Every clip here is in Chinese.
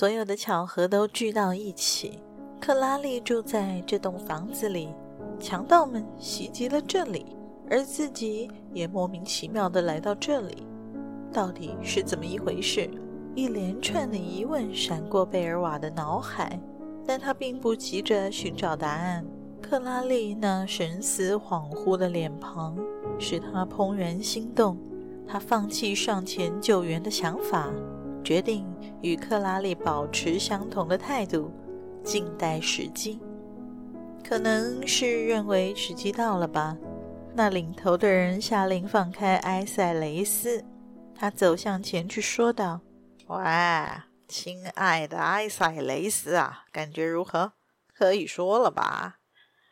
所有的巧合都聚到一起。克拉丽住在这栋房子里，强盗们袭击了这里，而自己也莫名其妙地来到这里，到底是怎么一回事？一连串的疑问闪过贝尔瓦的脑海，但他并不急着寻找答案。克拉丽那神思恍惚的脸庞使他怦然心动，他放弃上前救援的想法。决定与克拉丽保持相同的态度，静待时机。可能是认为时机到了吧。那领头的人下令放开埃塞雷斯，他走向前去说道：“喂，亲爱的埃塞雷斯啊，感觉如何？可以说了吧？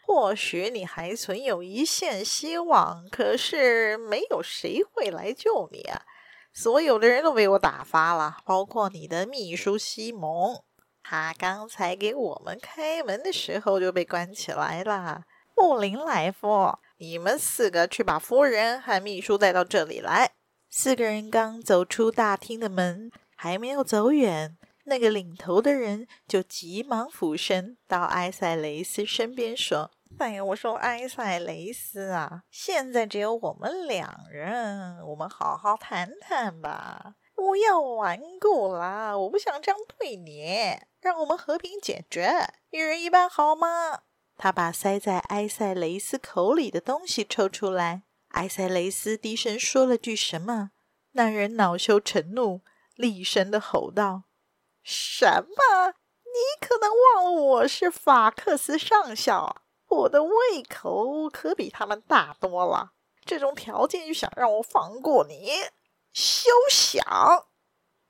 或许你还存有一线希望，可是没有谁会来救你啊。”所有的人都被我打发了，包括你的秘书西蒙。他刚才给我们开门的时候就被关起来了。布林莱夫，你们四个去把夫人和秘书带到这里来。四个人刚走出大厅的门，还没有走远，那个领头的人就急忙俯身到埃塞雷斯身边说。哎呀，我说埃塞雷斯啊，现在只有我们两人，我们好好谈谈吧，不要顽固啦，我不想这样对你，让我们和平解决，一人一半好吗？他把塞在埃塞雷斯口里的东西抽出来，埃塞雷斯低声说了句什么，那人恼羞成怒，厉声的吼道：“什么？你可能忘了我是法克斯上校。”我的胃口可比他们大多了，这种条件就想让我放过你？休想！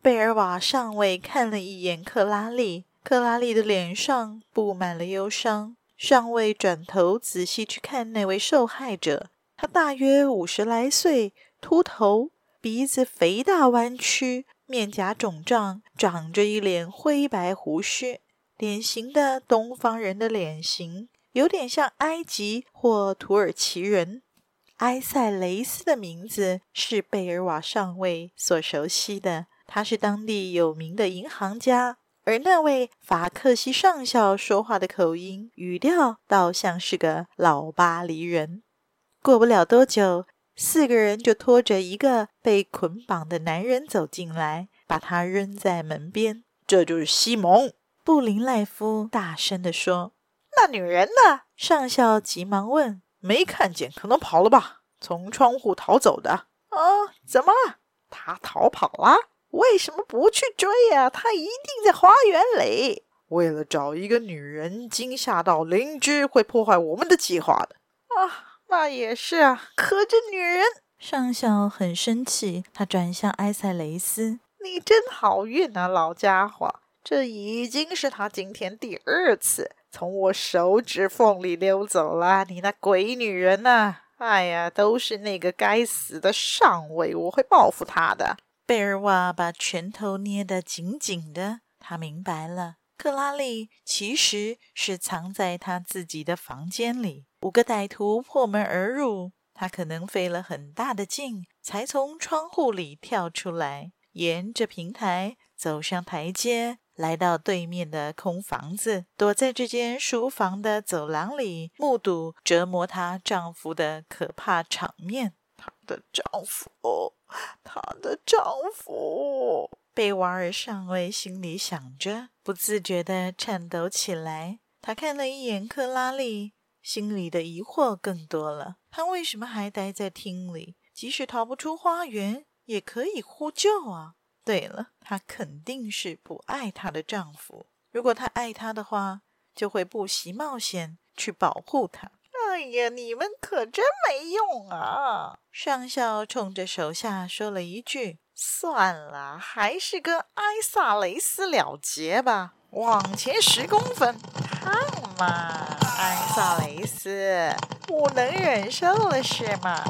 贝尔瓦上尉看了一眼克拉丽，克拉丽的脸上布满了忧伤。上尉转头仔细去看那位受害者，他大约五十来岁，秃头，鼻子肥大弯曲，面颊肿胀，长着一脸灰白胡须，典型的东方人的脸型。有点像埃及或土耳其人。埃塞雷斯的名字是贝尔瓦上尉所熟悉的，他是当地有名的银行家。而那位法克西上校说话的口音、语调，倒像是个老巴黎人。过不了多久，四个人就拖着一个被捆绑的男人走进来，把他扔在门边。这就是西蒙，布林赖夫大声地说。那女人呢？上校急忙问。没看见，可能跑了吧？从窗户逃走的。啊？怎么？她逃跑了？为什么不去追呀？她一定在花园里。为了找一个女人，惊吓到邻居，会破坏我们的计划的。啊，那也是啊。可这女人……上校很生气，他转向埃塞雷斯：“你真好运啊，老家伙！这已经是他今天第二次。”从我手指缝里溜走了，你那鬼女人呐、哎呀，都是那个该死的上尉，我会报复他的。贝尔瓦把拳头捏得紧紧的，他明白了，克拉丽其实是藏在他自己的房间里。五个歹徒破门而入，他可能费了很大的劲，才从窗户里跳出来，沿着平台走上台阶。来到对面的空房子，躲在这间书房的走廊里，目睹折磨她丈夫的可怕场面。她的丈夫，她的丈夫，贝瓦尔上尉心里想着，不自觉地颤抖起来。他看了一眼克拉丽，心里的疑惑更多了。他为什么还待在厅里？即使逃不出花园，也可以呼救啊！对了，她肯定是不爱她的丈夫。如果她爱他的话，就会不惜冒险去保护他。哎呀，你们可真没用啊！上校冲着手下说了一句，算了，还是跟艾萨雷斯了结吧。往前十公分，看嘛，艾萨雷斯，我能忍受了是吗？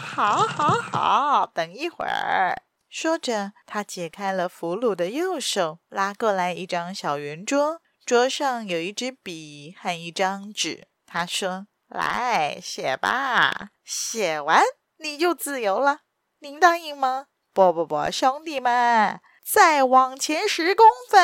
好，好，好，等一会儿。说着，他解开了俘虏的右手，拉过来一张小圆桌，桌上有一支笔和一张纸。他说：“来，写吧，写完你就自由了。您答应吗？”“不，不，不，兄弟们，再往前十公分。”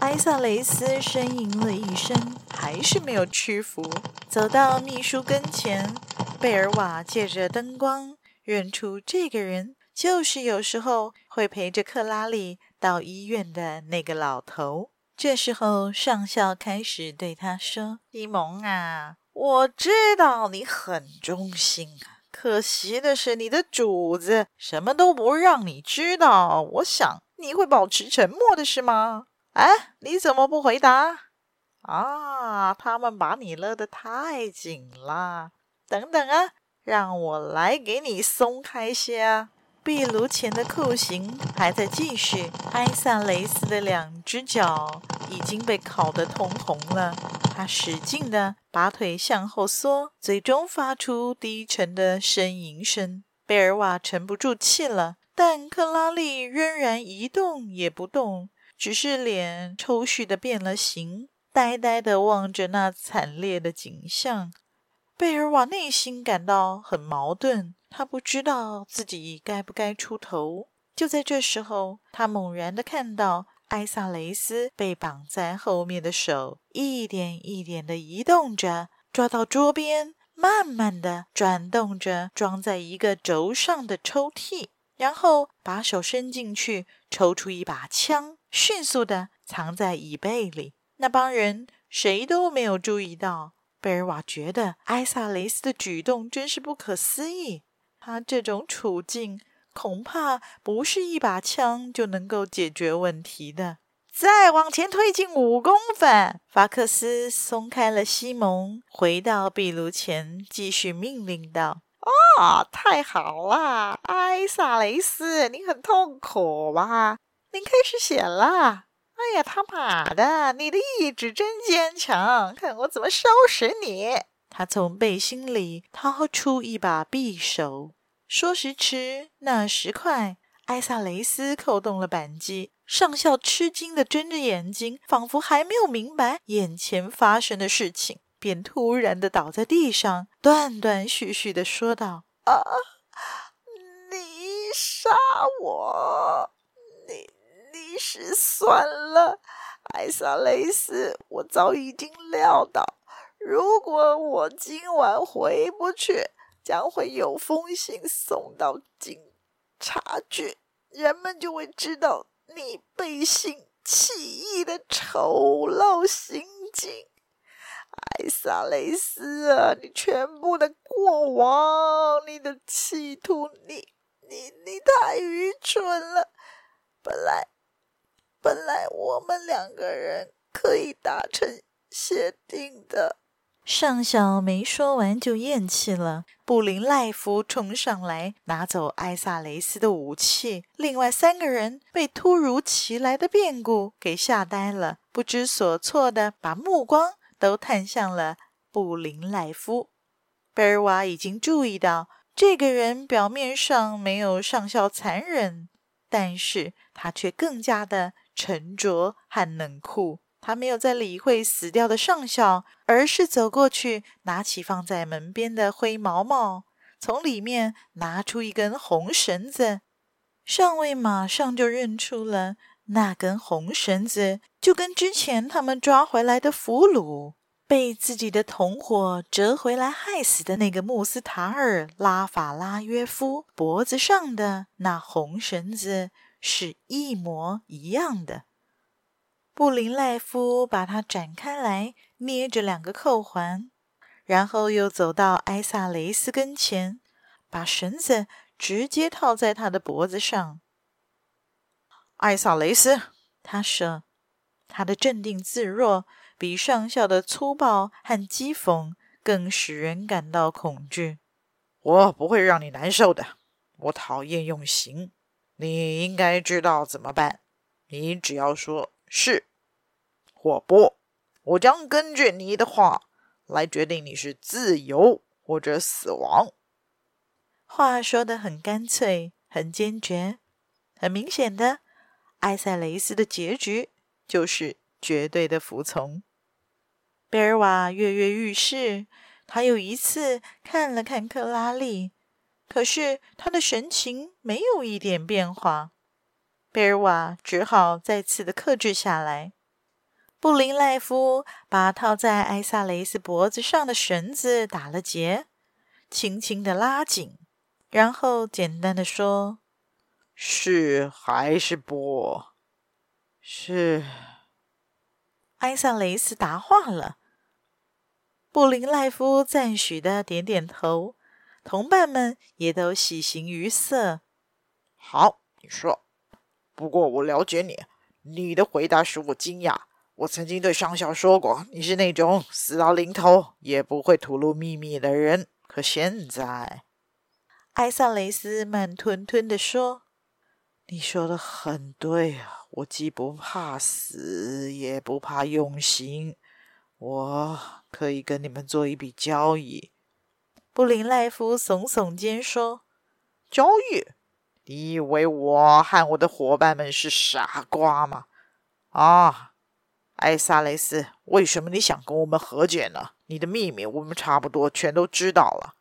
艾萨雷斯呻吟了一声，还是没有屈服，走到秘书跟前。贝尔瓦借着灯光认出这个人。就是有时候会陪着克拉丽到医院的那个老头。这时候，上校开始对他说：“西蒙啊，我知道你很忠心啊，可惜的是你的主子什么都不让你知道。我想你会保持沉默的是吗？哎，你怎么不回答？啊，他们把你勒得太紧了。等等啊，让我来给你松开些啊。”壁炉前的酷刑还在继续，埃萨雷斯的两只脚已经被烤得通红了。他使劲地把腿向后缩，最终发出低沉的呻吟声。贝尔瓦沉不住气了，但克拉丽仍然一动也不动，只是脸抽搐地变了形，呆呆地望着那惨烈的景象。贝尔瓦内心感到很矛盾。他不知道自己该不该出头。就在这时候，他猛然地看到艾萨雷斯被绑在后面的手一点一点地移动着，抓到桌边，慢慢地转动着装在一个轴上的抽屉，然后把手伸进去，抽出一把枪，迅速地藏在椅背里。那帮人谁都没有注意到。贝尔瓦觉得艾萨雷斯的举动真是不可思议。他这种处境恐怕不是一把枪就能够解决问题的。再往前推进五公分，法克斯松开了西蒙，回到壁炉前，继续命令道：“哦，太好了，艾萨雷斯，你很痛苦吧？您开始写了。哎呀，他妈的，你的意志真坚强，看我怎么收拾你！”他从背心里掏出一把匕首。说时迟，那时快，艾萨雷斯扣动了扳机。上校吃惊地睁着眼睛，仿佛还没有明白眼前发生的事情，便突然地倒在地上，断断续续地说道：“啊，你杀我！你你是算了，艾萨雷斯，我早已经料到，如果我今晚回不去。”将会有封信送到警察局，人们就会知道你背信弃义的丑陋行径。艾萨雷斯啊，你全部的过往，你的企图，你你你太愚蠢了。本来本来我们两个人可以达成协定的。上校没说完就咽气了。布林赖夫冲上来拿走艾萨雷斯的武器，另外三个人被突如其来的变故给吓呆了，不知所措的把目光都探向了布林赖夫。贝尔瓦已经注意到，这个人表面上没有上校残忍，但是他却更加的沉着和冷酷。他没有再理会死掉的上校，而是走过去，拿起放在门边的灰毛毛，从里面拿出一根红绳子。上尉马上就认出了那根红绳子，就跟之前他们抓回来的俘虏被自己的同伙折回来害死的那个穆斯塔尔·拉法拉约夫脖子上的那红绳子是一模一样的。布林赖夫把它展开来，捏着两个扣环，然后又走到艾萨雷斯跟前，把绳子直接套在他的脖子上。艾萨雷斯，他说，他的镇定自若比上校的粗暴和讥讽更使人感到恐惧。我不会让你难受的，我讨厌用刑。你应该知道怎么办。你只要说是或不，我将根据你的话来决定你是自由或者死亡。话说的很干脆，很坚决，很明显的，艾塞雷斯的结局就是绝对的服从。贝尔瓦跃跃欲试，他又一次看了看克拉丽，可是他的神情没有一点变化。贝尔瓦只好再次的克制下来。布林赖夫把套在艾萨雷斯脖子上的绳子打了结，轻轻的拉紧，然后简单的说：“是还是不？是。”艾萨雷斯答话了。布林赖夫赞许的点点头，同伴们也都喜形于色。好，你说。不过我了解你，你的回答使我惊讶。我曾经对上校说过，你是那种死到临头也不会吐露秘密的人。可现在，艾萨雷斯慢吞吞地说：“你说的很对啊，我既不怕死，也不怕用刑。我可以跟你们做一笔交易。”布林赖夫耸耸肩说：“交易？你以为我和我的伙伴们是傻瓜吗？”啊！艾萨雷斯，为什么你想跟我们和解呢？你的秘密我们差不多全都知道了。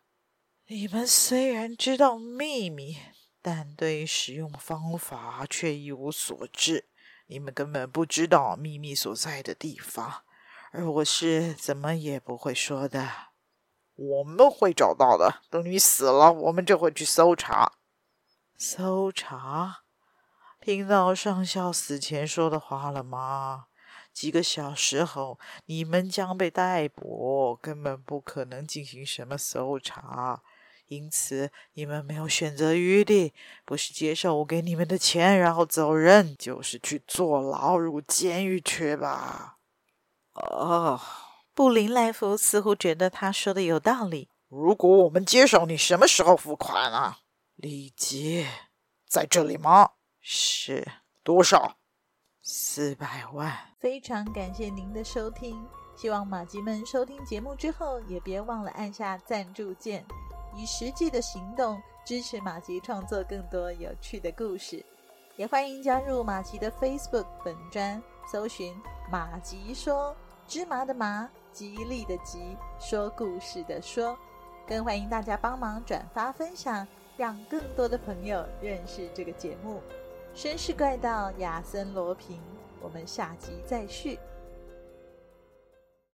你们虽然知道秘密，但对于使用方法却一无所知。你们根本不知道秘密所在的地方，而我是怎么也不会说的。我们会找到的。等你死了，我们就会去搜查。搜查？听到上校死前说的话了吗？几个小时后，你们将被逮捕，根本不可能进行什么搜查，因此你们没有选择余地，不是接受我给你们的钱然后走人，就是去坐牢入监狱去吧。哦，布林莱夫似乎觉得他说的有道理。如果我们接手，你什么时候付款啊？立即。在这里吗？是。多少？四百万，非常感谢您的收听。希望马吉们收听节目之后，也别忘了按下赞助键，以实际的行动支持马吉创作更多有趣的故事。也欢迎加入马吉的 Facebook 本专，搜寻“马吉说芝麻的麻，吉利的吉，说故事的说”。更欢迎大家帮忙转发分享，让更多的朋友认识这个节目。绅士怪盗亚森罗平，我们下集再续。